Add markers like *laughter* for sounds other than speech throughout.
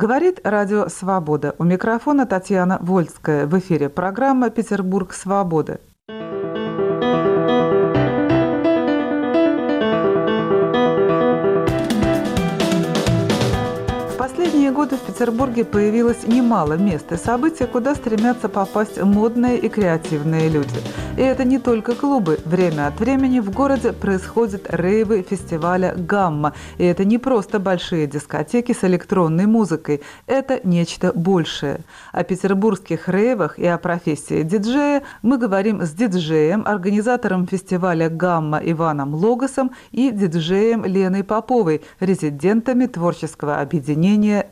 Говорит Радио Свобода. У микрофона Татьяна Вольская. В эфире программа «Петербург свободы». Петербурге появилось немало мест и событий, куда стремятся попасть модные и креативные люди. И это не только клубы. Время от времени в городе происходят рейвы фестиваля «Гамма». И это не просто большие дискотеки с электронной музыкой. Это нечто большее. О петербургских рейвах и о профессии диджея мы говорим с диджеем, организатором фестиваля «Гамма» Иваном Логосом и диджеем Леной Поповой, резидентами творческого объединения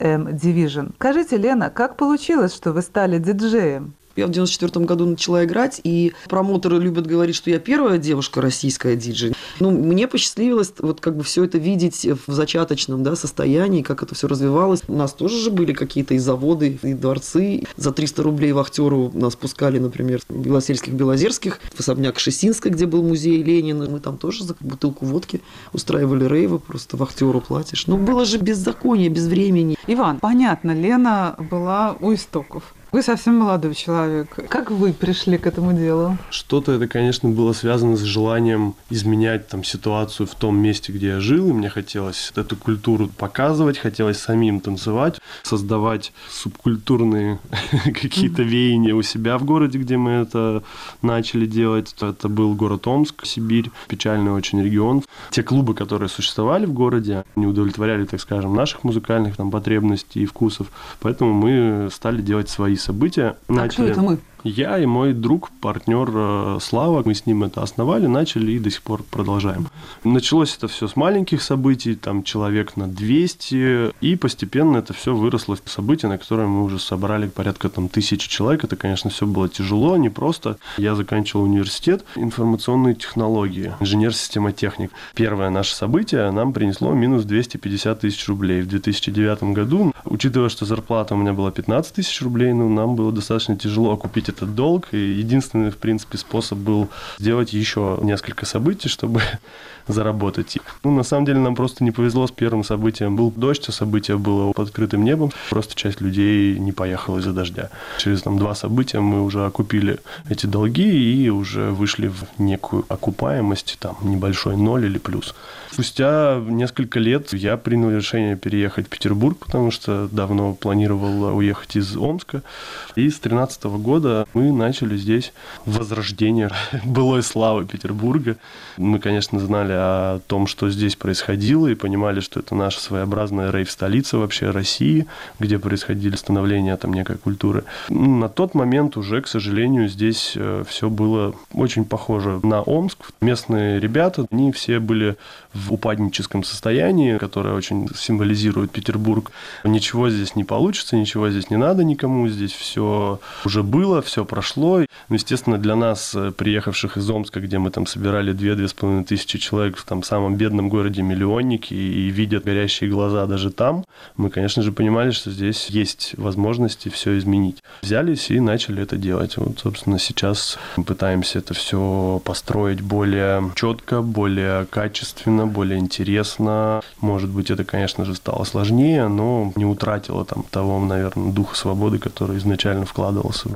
M-Division. Скажите, Лена, как получилось, что вы стали диджеем? Я в 94 году начала играть, и промоутеры любят говорить, что я первая девушка российская диджей. Ну, мне посчастливилось вот как бы все это видеть в зачаточном да, состоянии, как это все развивалось. У нас тоже же были какие-то и заводы, и дворцы. За 300 рублей вахтеру нас пускали, например, в Белосельских, Белозерских, в особняк Шесинска, где был музей Ленина. Мы там тоже за бутылку водки устраивали рейвы, просто вахтеру платишь. Но было же беззаконие, без времени. Иван, понятно, Лена была у истоков. Вы совсем молодой человек. Как вы пришли к этому делу? Что-то это, конечно, было связано с желанием изменять там ситуацию в том месте, где я жил, и мне хотелось эту культуру показывать, хотелось самим танцевать, создавать субкультурные *laughs* какие-то веяния у себя в городе, где мы это начали делать. Это был город Омск, Сибирь, печальный очень регион. Те клубы, которые существовали в городе, не удовлетворяли, так скажем, наших музыкальных там потребностей и вкусов, поэтому мы стали делать свои события. А начали... кто это мы? Я и мой друг, партнер э, Слава, мы с ним это основали, начали и до сих пор продолжаем. Началось это все с маленьких событий, там человек на 200, и постепенно это все выросло в события, на которые мы уже собрали порядка там тысячи человек. Это, конечно, все было тяжело, непросто. Я заканчивал университет информационные технологии, инженер-системотехник. Первое наше событие нам принесло минус 250 тысяч рублей в 2009 году. Учитывая, что зарплата у меня была 15 тысяч рублей, ну, нам было достаточно тяжело окупить погасить этот долг. И единственный, в принципе, способ был сделать еще несколько событий, чтобы *laughs* заработать. Ну, на самом деле, нам просто не повезло с первым событием. Был дождь, а событие было под открытым небом. Просто часть людей не поехала из-за дождя. Через там два события мы уже окупили эти долги и уже вышли в некую окупаемость, там, небольшой ноль или плюс. Спустя несколько лет я принял решение переехать в Петербург, потому что давно планировал уехать из Омска. И с 2013 года мы начали здесь возрождение *laughs* былой славы Петербурга. Мы, конечно, знали о том, что здесь происходило, и понимали, что это наша своеобразная рейв-столица вообще России, где происходили становления там некой культуры. На тот момент уже, к сожалению, здесь э, все было очень похоже на Омск. Местные ребята, они все были в упадническом состоянии, которое очень символизирует Петербург. Ничего здесь не получится, ничего здесь не надо никому, здесь все уже было, все прошло. Ну, естественно, для нас, э, приехавших из Омска, где мы там собирали 2-2,5 тысячи человек в там самом бедном городе миллионники и видят горящие глаза даже там, мы, конечно же, понимали, что здесь есть возможности все изменить. Взялись и начали это делать. Вот, собственно, сейчас мы пытаемся это все построить более четко, более качественно, более интересно. Может быть, это, конечно же, стало сложнее, но не утратило там того, наверное, духа свободы, который изначально вкладывался.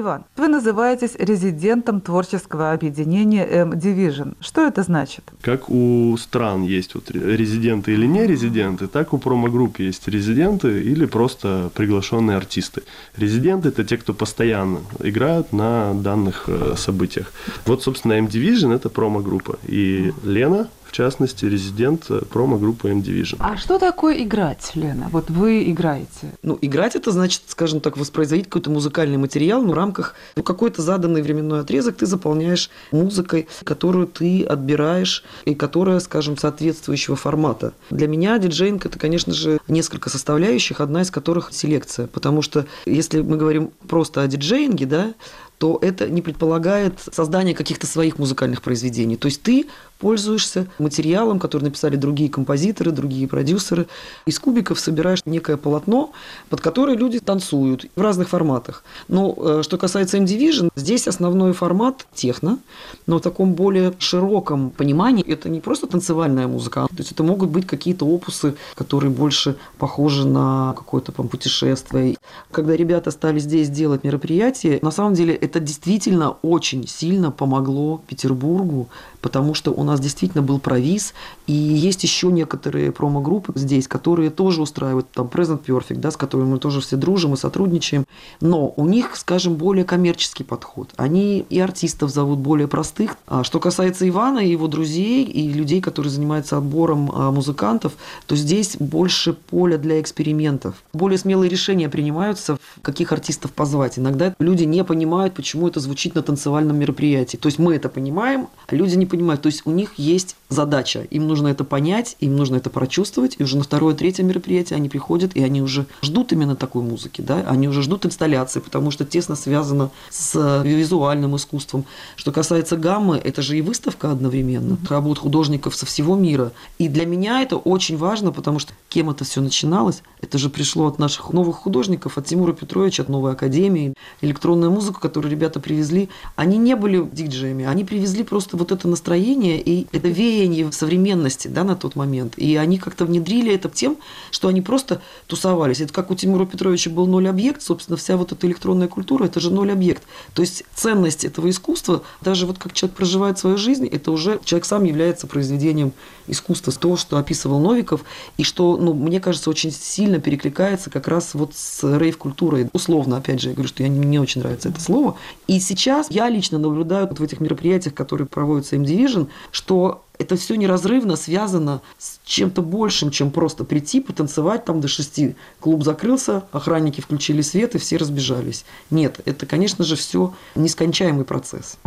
Иван, вы называетесь резидентом творческого объединения M-Division. Что это значит? Как у стран есть вот резиденты или не резиденты, так у промо-групп есть резиденты или просто приглашенные артисты. Резиденты – это те, кто постоянно играют на данных э, событиях. Вот, собственно, M-Division – это промо-группа. И Лена в частности, резидент э, промо-группы M-Division. А что такое играть, Лена? Вот вы играете. Ну, играть это значит, скажем так, воспроизводить какой-то музыкальный материал, но в рамках ну, какой-то заданный временной отрезок ты заполняешь музыкой, которую ты отбираешь и которая, скажем, соответствующего формата. Для меня диджейнг это, конечно же, несколько составляющих, одна из которых селекция. Потому что если мы говорим просто о диджейнге, да, то это не предполагает создание каких-то своих музыкальных произведений. То есть ты пользуешься материалом, который написали другие композиторы, другие продюсеры. Из кубиков собираешь некое полотно, под которое люди танцуют в разных форматах. Но э, что касается M-Division, здесь основной формат техно, но в таком более широком понимании это не просто танцевальная музыка, то есть это могут быть какие-то опусы, которые больше похожи на какое-то путешествие. Когда ребята стали здесь делать мероприятия, на самом деле это действительно очень сильно помогло Петербургу потому что у нас действительно был провиз, и есть еще некоторые промо-группы здесь, которые тоже устраивают, там, Present Perfect, да, с которыми мы тоже все дружим и сотрудничаем, но у них, скажем, более коммерческий подход. Они и артистов зовут более простых. А что касается Ивана и его друзей, и людей, которые занимаются отбором а, музыкантов, то здесь больше поля для экспериментов. Более смелые решения принимаются, каких артистов позвать. Иногда люди не понимают, почему это звучит на танцевальном мероприятии. То есть мы это понимаем, а люди не понимают. То есть у них есть задача. Им нужно это понять, им нужно это прочувствовать. И уже на второе, третье мероприятие они приходят, и они уже ждут именно такой музыки. Да? Они уже ждут инсталляции, потому что тесно связано с визуальным искусством. Что касается гаммы, это же и выставка одновременно. Работ художников со всего мира. И для меня это очень важно, потому что кем это все начиналось? Это же пришло от наших новых художников, от Тимура Петровича, от Новой Академии. Электронная музыка, которую ребята привезли, они не были диджеями, они привезли просто вот это настроение и это веяние современности да, на тот момент. И они как-то внедрили это тем, что они просто тусовались. Это как у Тимура Петровича был ноль объект, собственно, вся вот эта электронная культура, это же ноль объект. То есть ценность этого искусства, даже вот как человек проживает свою жизнь, это уже человек сам является произведением искусства. То, что описывал Новиков, и что, ну, мне кажется, очень сильно перекликается как раз вот с рейв-культурой. Условно, опять же, я говорю, что я, мне не очень нравится это слово. И сейчас я лично наблюдаю вот в этих мероприятиях, которые проводятся M-Division, что это все неразрывно связано с чем-то большим, чем просто прийти, потанцевать там до шести. Клуб закрылся, охранники включили свет, и все разбежались. Нет, это, конечно же, все нескончаемый процесс.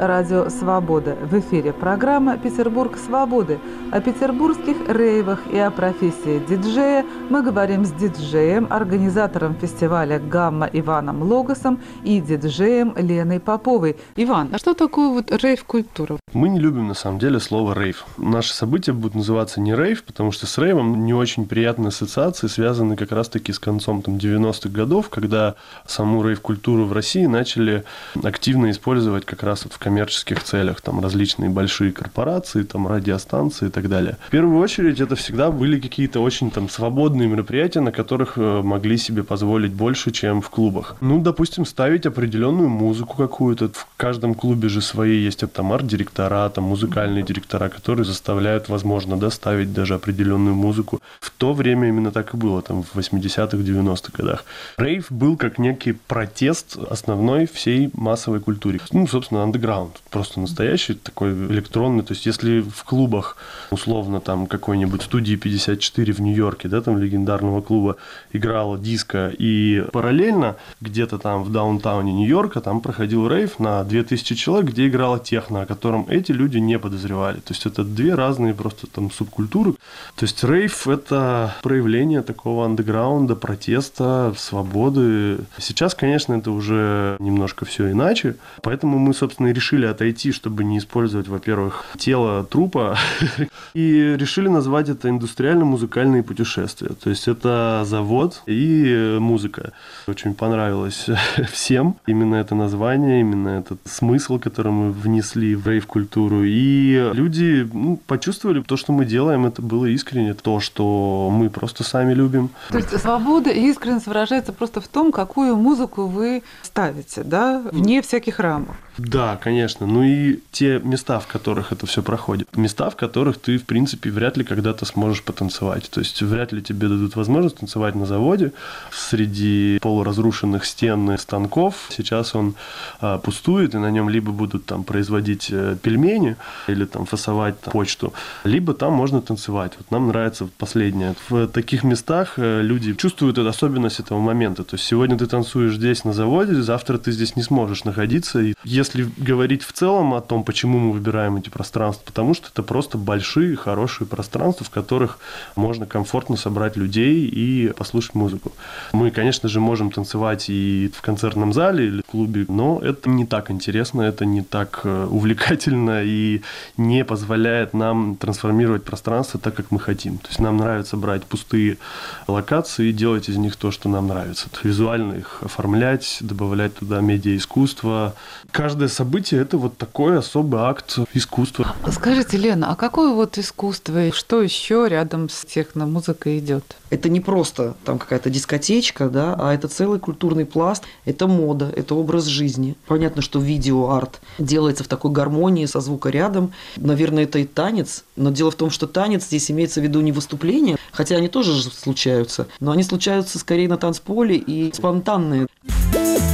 Радио Свобода. В эфире программа «Петербург свободы». О петербургских рейвах и о профессии диджея мы говорим с диджеем, организатором фестиваля «Гамма» Иваном Логосом и диджеем Леной Поповой. Иван, а что такое вот рейв-культура? Мы не любим на самом деле слово рейв. Наши события будут называться не рейв, потому что с рейвом не очень приятные ассоциации связаны как раз-таки с концом там, 90-х годов, когда саму рейв-культуру в России начали активно использовать как раз вот в коммерческих целях, там различные большие корпорации, там радиостанции и так далее. В первую очередь это всегда были какие-то очень там свободные мероприятия, на которых э, могли себе позволить больше, чем в клубах. Ну, допустим, ставить определенную музыку какую-то. В каждом клубе же свои есть там арт-директора, там музыкальные директора, которые заставляют, возможно, доставить даже определенную музыку. В то время именно так и было, там в 80-х, 90-х годах. Рейв был как некий протест основной всей массовой культуре. Ну, собственно, андеграунд. Просто настоящий такой электронный. То есть, если в клубах, условно, там какой-нибудь студии 54 в Нью-Йорке, да, там легендарного клуба играла диско, и параллельно где-то там в даунтауне Нью-Йорка там проходил рейв на 2000 человек, где играла техно, о котором эти люди не подозревали. То есть, это две разные просто там субкультуры. То есть, рейв – это проявление такого андеграунда, протеста, свободы. Сейчас, конечно, это уже немножко все иначе, поэтому мы, собственно, и решили отойти, чтобы не использовать, во-первых, тело трупа, *laughs* и решили назвать это индустриально-музыкальные путешествия. То есть это завод и музыка. Очень понравилось *laughs* всем именно это название, именно этот смысл, который мы внесли в рейв-культуру. И люди ну, почувствовали то, что мы делаем, это было искренне, то, что мы просто сами любим. То есть свобода и искренность выражается просто в том, какую музыку вы ставите, да, вне всяких рамок. Да, конечно. Ну и те места, в которых это все проходит. Места, в которых ты, в принципе, вряд ли когда-то сможешь потанцевать. То есть вряд ли тебе дадут возможность танцевать на заводе среди полуразрушенных стен и станков. Сейчас он а, пустует, и на нем либо будут там производить э, пельмени или там фасовать там, почту, либо там можно танцевать. Вот нам нравится последнее. В таких местах э, люди чувствуют эту особенность этого момента. То есть сегодня ты танцуешь здесь на заводе, завтра ты здесь не сможешь находиться. И если если говорить в целом о том, почему мы выбираем эти пространства, потому что это просто большие, хорошие пространства, в которых можно комфортно собрать людей и послушать музыку. Мы, конечно же, можем танцевать и в концертном зале или в клубе, но это не так интересно, это не так э, увлекательно и не позволяет нам трансформировать пространство так, как мы хотим. То есть нам нравится брать пустые локации и делать из них то, что нам нравится. Визуально их оформлять, добавлять туда медиа-искусство. Каждый каждое событие – это вот такой особый акт искусства. Скажите, Лена, а какое вот искусство, что еще рядом с техномузыкой идет? Это не просто там какая-то дискотечка, да, а это целый культурный пласт, это мода, это образ жизни. Понятно, что видео-арт делается в такой гармонии со звукорядом. Наверное, это и танец, но дело в том, что танец здесь имеется в виду не выступление, хотя они тоже случаются, но они случаются скорее на танцполе и спонтанные. ходят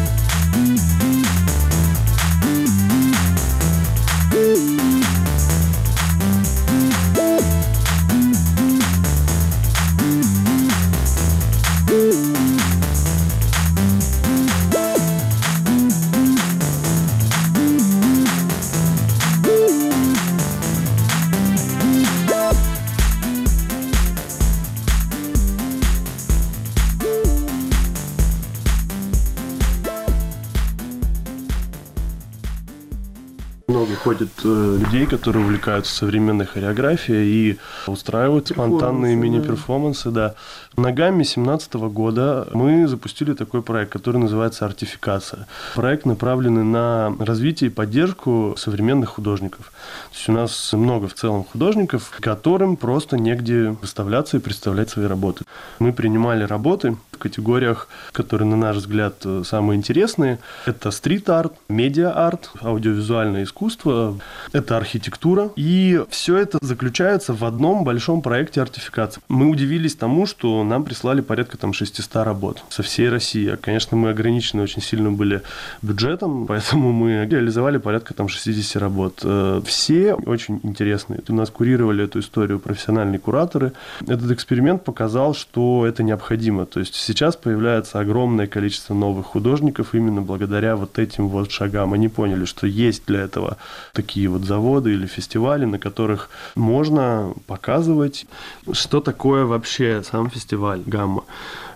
э, людей, которые увлекаются современной хореографией и устраивают спонтанные мини-перформансы, да. На гамме 2017 года мы запустили такой проект, который называется «Артификация». Проект направленный на развитие и поддержку современных художников. То есть у нас много в целом художников, которым просто негде выставляться и представлять свои работы. Мы принимали работы в категориях, которые, на наш взгляд, самые интересные. Это стрит-арт, медиа-арт, аудиовизуальное искусство, это архитектура. И все это заключается в одном большом проекте артификации. Мы удивились тому, что нам прислали порядка там 600 работ со всей России. Конечно, мы ограничены очень сильно были бюджетом, *laughs* поэтому мы реализовали порядка там 60 работ. Э, все очень интересные. У нас курировали эту историю профессиональные кураторы. Этот эксперимент показал, что это необходимо. То есть сейчас появляется огромное количество новых художников именно благодаря вот этим вот шагам. Они поняли, что есть для этого такие вот заводы или фестивали, на которых можно показывать, что такое вообще сам фестиваль «Гамма».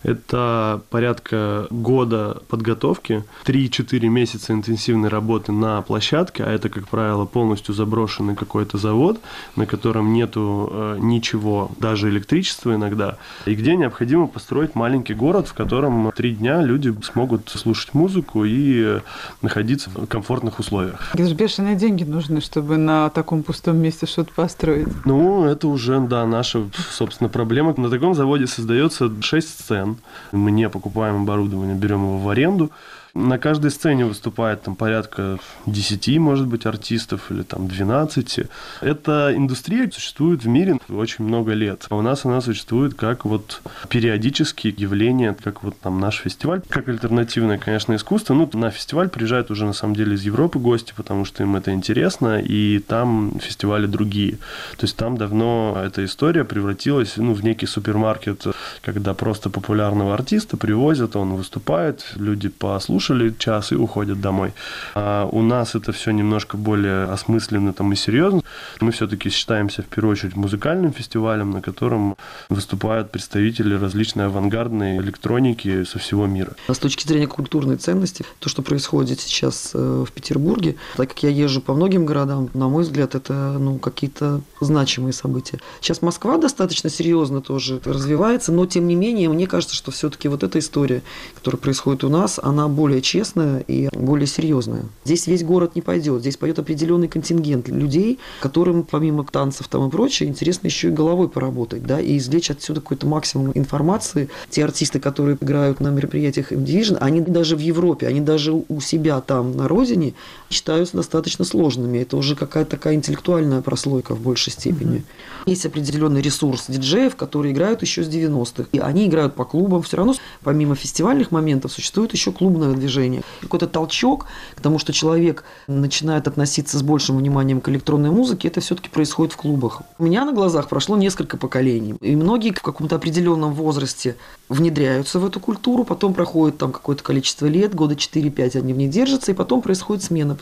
Это порядка года подготовки, 3-4 месяца интенсивной работы на площадке, а это, как правило, полностью заброшенный какой-то завод, на котором нету э, ничего, даже электричества иногда, и где необходимо построить маленький город, в котором три дня люди смогут слушать музыку и находиться в комфортных условиях. Это же бешеные деньги нужны, чтобы на таком пустом месте что-то построить. Ну, это уже, да, наша, собственно, проблема. На таком заводе создается 6 сцен, мы не покупаем оборудование, берем его в аренду. На каждой сцене выступает там порядка 10, может быть, артистов или там 12. Эта индустрия существует в мире очень много лет. А у нас она существует как вот периодические явления, как вот там наш фестиваль, как альтернативное, конечно, искусство. Ну, на фестиваль приезжают уже на самом деле из Европы гости, потому что им это интересно, и там фестивали другие. То есть там давно эта история превратилась ну, в некий супермаркет, когда просто популярного артиста привозят, он выступает, люди послушают, послушали час и уходят домой. А у нас это все немножко более осмысленно там, и серьезно. Мы все-таки считаемся в первую очередь музыкальным фестивалем, на котором выступают представители различной авангардной электроники со всего мира. С точки зрения культурной ценности, то, что происходит сейчас э, в Петербурге, так как я езжу по многим городам, на мой взгляд, это ну, какие-то значимые события. Сейчас Москва достаточно серьезно тоже развивается, но тем не менее, мне кажется, что все-таки вот эта история, которая происходит у нас, она более честная и более серьезная. Здесь весь город не пойдет, здесь пойдет определенный контингент людей, которым помимо танцев там и прочее, интересно еще и головой поработать, да, и извлечь отсюда какой-то максимум информации. Те артисты, которые играют на мероприятиях M-Division, они даже в Европе, они даже у себя там на родине считаются достаточно сложными. Это уже какая-то такая интеллектуальная прослойка в большей степени. Mm-hmm. Есть определенный ресурс диджеев, которые играют еще с 90-х. И они играют по клубам. Все равно, помимо фестивальных моментов, существует еще клубное движение. Какой-то толчок к тому, что человек начинает относиться с большим вниманием к электронной музыке, это все-таки происходит в клубах. У меня на глазах прошло несколько поколений. И многие в каком-то определенном возрасте внедряются в эту культуру, потом проходит там какое-то количество лет, года 4-5 они в ней держатся, и потом происходит смена.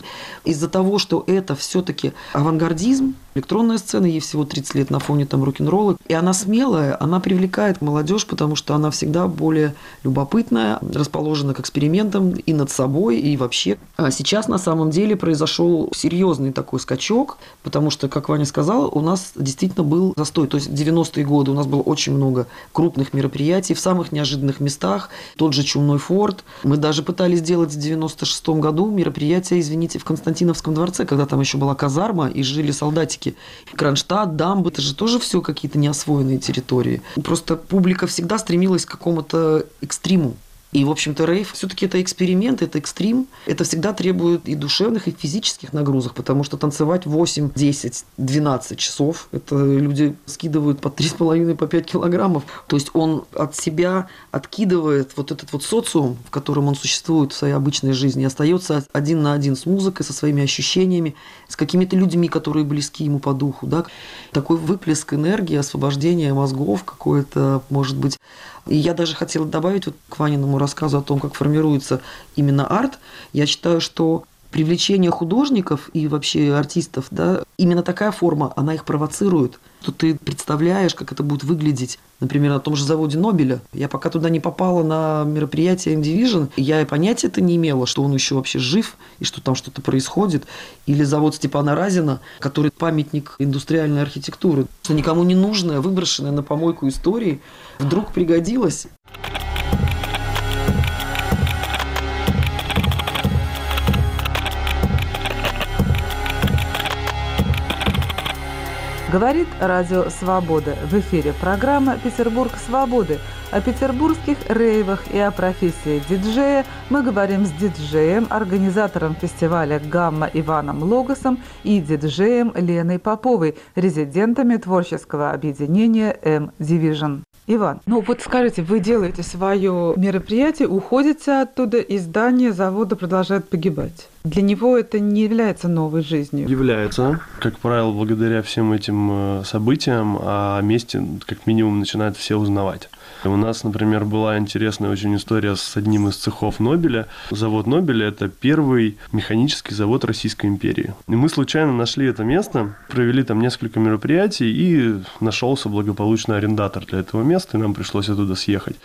Из-за того, что это все-таки авангардизм, электронная сцена, ей всего 30 лет на фоне там рок-н-ролла, и она смелая, она привлекает молодежь, потому что она всегда более любопытная, расположена к экспериментам и над собой, и вообще. А сейчас на самом деле произошел серьезный такой скачок, потому что, как Ваня сказала, у нас действительно был застой. То есть 90-е годы у нас было очень много крупных мероприятий в самых неожиданных местах. Тот же Чумной форт. Мы даже пытались сделать в 96 году мероприятие, извините, в Константиновском дворце, когда там еще была казарма и жили солдатики. Кронштадт, Дамбы, это же тоже все какие-то неосвоенные территории. Просто публика всегда стремилась к какому-то экстриму. И, в общем-то, рейв все-таки это эксперимент, это экстрим. Это всегда требует и душевных, и физических нагрузок, потому что танцевать 8, 10, 12 часов, это люди скидывают по 3,5, по 5 килограммов. То есть он от себя откидывает вот этот вот социум, в котором он существует в своей обычной жизни, остается один на один с музыкой, со своими ощущениями, с какими-то людьми, которые близки ему по духу. Да? Такой выплеск энергии, освобождение мозгов, какое-то, может быть, и я даже хотела добавить вот к Ваниному рассказу о том, как формируется именно арт. Я считаю, что привлечение художников и вообще артистов, да, именно такая форма, она их провоцирует. Тут ты представляешь, как это будет выглядеть. Например, на том же заводе Нобеля. Я пока туда не попала на мероприятие M-Division, я и понятия-то не имела, что он еще вообще жив и что там что-то происходит. Или завод Степана Разина, который памятник индустриальной архитектуры. Что никому не нужная, выброшенная на помойку истории, вдруг пригодилась. Говорит Радио Свобода. В эфире программа «Петербург свободы». О петербургских рейвах и о профессии диджея мы говорим с диджеем, организатором фестиваля «Гамма» Иваном Логосом и диджеем Леной Поповой, резидентами творческого объединения «М-Division». Иван, ну вот скажите, вы делаете свое мероприятие, уходите оттуда, и здание завода продолжает погибать. Для него это не является новой жизнью. Является. Как правило, благодаря всем этим э, событиям о месте как минимум начинают все узнавать. У нас, например, была интересная очень история с одним из цехов Нобеля. Завод Нобеля – это первый механический завод Российской империи. И мы случайно нашли это место, провели там несколько мероприятий, и нашелся благополучный арендатор для этого места, и нам пришлось оттуда съехать.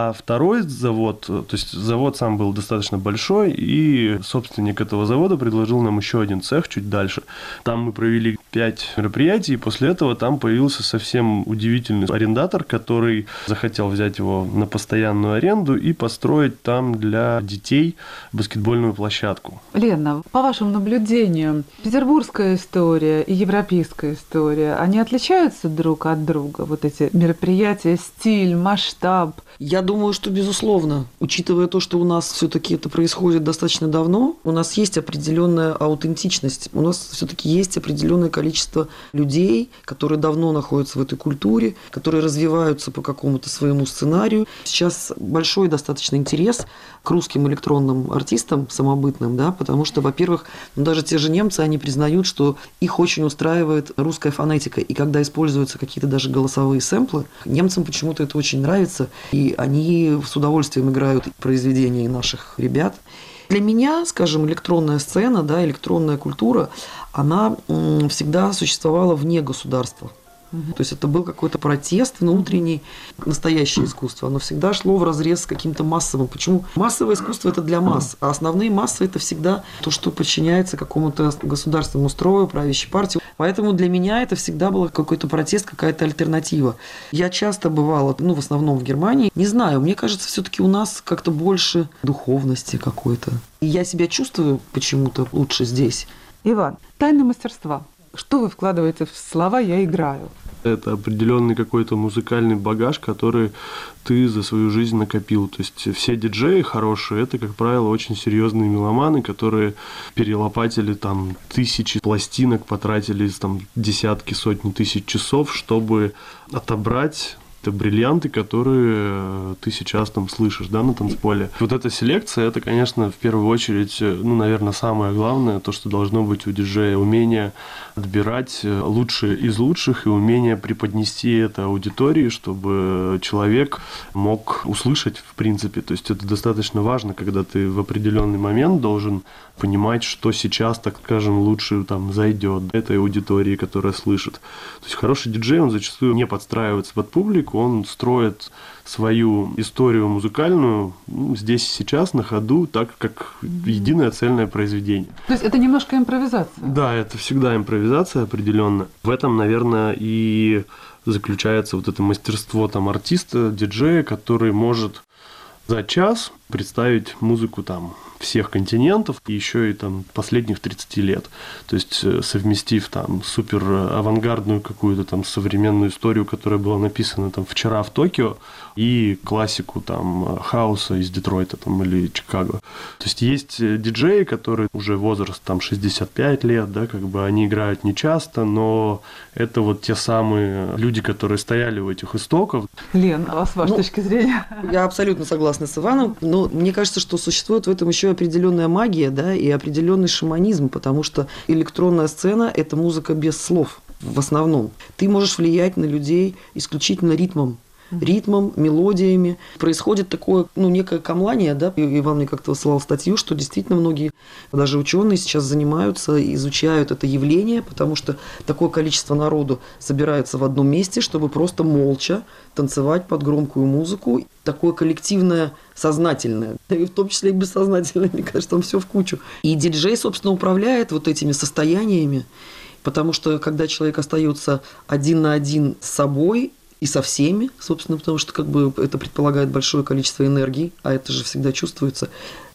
А второй завод, то есть завод сам был достаточно большой, и собственник этого завода предложил нам еще один цех чуть дальше. Там мы провели пять мероприятий, и после этого там появился совсем удивительный арендатор, который захотел взять его на постоянную аренду и построить там для детей баскетбольную площадку. Лена, по вашим наблюдениям, петербургская история и европейская история, они отличаются друг от друга? Вот эти мероприятия, стиль, масштаб? Я думаю, что безусловно, учитывая то, что у нас все-таки это происходит достаточно давно, у нас есть определенная аутентичность, у нас все-таки есть определенное количество людей, которые давно находятся в этой культуре, которые развиваются по какому-то своему сценарию. Сейчас большой достаточно интерес к русским электронным артистам самобытным, да, потому что, во-первых, ну, даже те же немцы, они признают, что их очень устраивает русская фонетика, и когда используются какие-то даже голосовые сэмплы, немцам почему-то это очень нравится, и они они с удовольствием играют произведения наших ребят. Для меня, скажем, электронная сцена, да, электронная культура, она всегда существовала вне государства. Угу. То есть это был какой-то протест внутренний, настоящее искусство. Оно всегда шло в разрез с каким-то массовым. Почему? Массовое искусство это для масс, а основные массы это всегда то, что подчиняется какому-то государственному строю, правящей партии. Поэтому для меня это всегда был какой-то протест, какая-то альтернатива. Я часто бывала, ну, в основном в Германии. Не знаю, мне кажется, все-таки у нас как-то больше духовности какой-то. И я себя чувствую почему-то лучше здесь. Иван, тайна мастерства. Что вы вкладываете в слова «я играю»? Это определенный какой-то музыкальный багаж, который ты за свою жизнь накопил. То есть все диджеи хорошие, это, как правило, очень серьезные меломаны, которые перелопатили там тысячи пластинок, потратили там десятки, сотни тысяч часов, чтобы отобрать это бриллианты, которые э, ты сейчас там слышишь, да, на танцполе. Вот эта селекция, это, конечно, в первую очередь, э, ну, наверное, самое главное, то, что должно быть у диджея, умение отбирать э, лучшие из лучших и умение преподнести это аудитории, чтобы человек мог услышать, в принципе. То есть это достаточно важно, когда ты в определенный момент должен понимать, что сейчас, так скажем, лучше там зайдет этой аудитории, которая слышит. То есть хороший диджей, он зачастую не подстраивается под публику, он строит свою историю музыкальную ну, здесь и сейчас на ходу, так как единое цельное произведение. То есть это немножко импровизация? Да, это всегда импровизация определенно. В этом, наверное, и заключается вот это мастерство там артиста, диджея, который может за час представить музыку там всех континентов, и еще и там последних 30 лет. То есть э, совместив там супер авангардную какую-то там современную историю, которая была написана там вчера в Токио, и классику там хаоса из Детройта там или Чикаго. То есть есть э, диджеи, которые уже возраст там 65 лет, да, как бы они играют не часто, но это вот те самые люди, которые стояли у этих истоков. Лен, а с вашей ну, точки зрения? Я абсолютно согласна с Иваном, но мне кажется, что существует в этом еще определенная магия, да, и определенный шаманизм, потому что электронная сцена – это музыка без слов в основном. Ты можешь влиять на людей исключительно ритмом, ритмом, мелодиями. Происходит такое, ну, некое камлание, да, Иван мне как-то высылал статью, что действительно многие, даже ученые сейчас занимаются, изучают это явление, потому что такое количество народу собирается в одном месте, чтобы просто молча танцевать под громкую музыку. Такое коллективное, сознательное, и в том числе и бессознательное, *laughs* мне кажется, там все в кучу. И диджей, собственно, управляет вот этими состояниями, потому что когда человек остается один на один с собой, и со всеми, собственно, потому что как бы это предполагает большое количество энергии, а это же всегда чувствуется.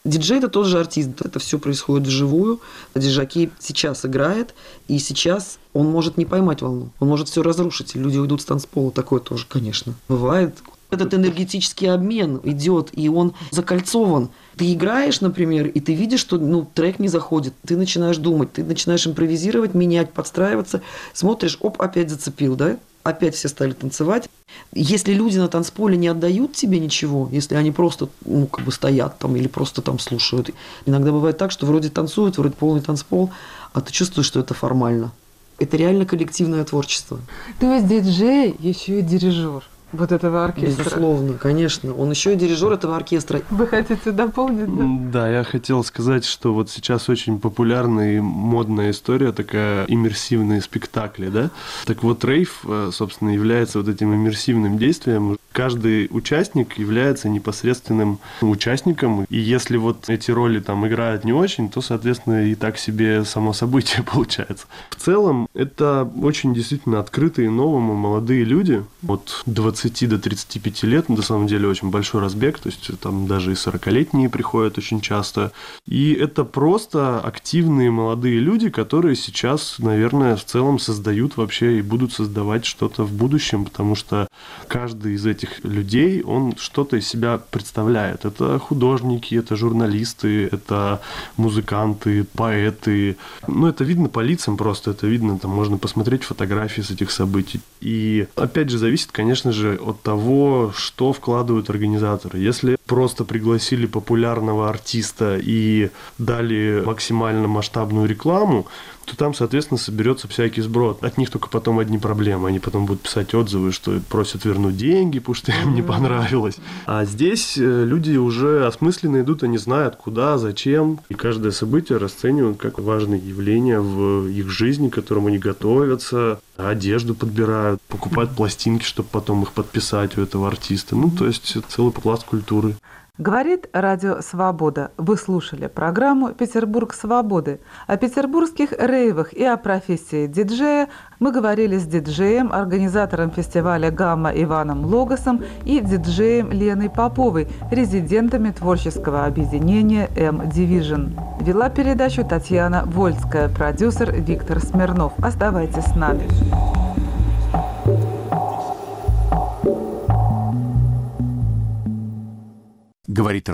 Диджей – это тот же артист, это все происходит вживую. Диджаки сейчас играет, и сейчас он может не поймать волну, он может все разрушить, люди уйдут с танцпола. Такое тоже, конечно, бывает. Этот энергетический обмен идет, и он закольцован. Ты играешь, например, и ты видишь, что ну, трек не заходит. Ты начинаешь думать, ты начинаешь импровизировать, менять, подстраиваться. Смотришь, оп, опять зацепил, да? Опять все стали танцевать. Если люди на танцполе не отдают тебе ничего, если они просто ну, как бы стоят там или просто там слушают, иногда бывает так, что вроде танцуют, вроде полный танцпол, а ты чувствуешь, что это формально. Это реально коллективное творчество. То есть диджей еще и дирижер вот этого оркестра. Безусловно, конечно. Он еще и дирижер этого оркестра. Вы хотите дополнить, да? Да, я хотел сказать, что вот сейчас очень популярная и модная история, такая иммерсивные спектакли, да? Так вот, рейв, э, собственно, является вот этим иммерсивным действием. Каждый участник является непосредственным участником, и если вот эти роли там играют не очень, то, соответственно, и так себе само событие *laughs* получается. В целом, это очень действительно открытые новому молодые люди, от 20 30 до 35 лет, на самом деле очень большой разбег, то есть там даже и 40-летние приходят очень часто. И это просто активные молодые люди, которые сейчас, наверное, в целом создают вообще и будут создавать что-то в будущем, потому что каждый из этих людей, он что-то из себя представляет. Это художники, это журналисты, это музыканты, поэты. Ну, это видно по лицам просто, это видно, там можно посмотреть фотографии с этих событий. И опять же зависит, конечно же, от того, что вкладывают организаторы. Если просто пригласили популярного артиста и дали максимально масштабную рекламу, то там, соответственно, соберется всякий сброд. От них только потом одни проблемы. Они потом будут писать отзывы, что просят вернуть деньги, потому что им не понравилось. А здесь э, люди уже осмысленно идут, они знают, куда, зачем. И каждое событие расценивают как важное явление в их жизни, к которому они готовятся, одежду подбирают, покупают пластинки, чтобы потом их подписать у этого артиста. Ну, то есть целый пласт культуры. Говорит Радио Свобода. Вы слушали программу «Петербург свободы». О петербургских рейвах и о профессии диджея мы говорили с диджеем, организатором фестиваля «Гамма» Иваном Логосом и диджеем Леной Поповой, резидентами творческого объединения «М-Division». Вела передачу Татьяна Вольская, продюсер Виктор Смирнов. Оставайтесь с нами. Говорит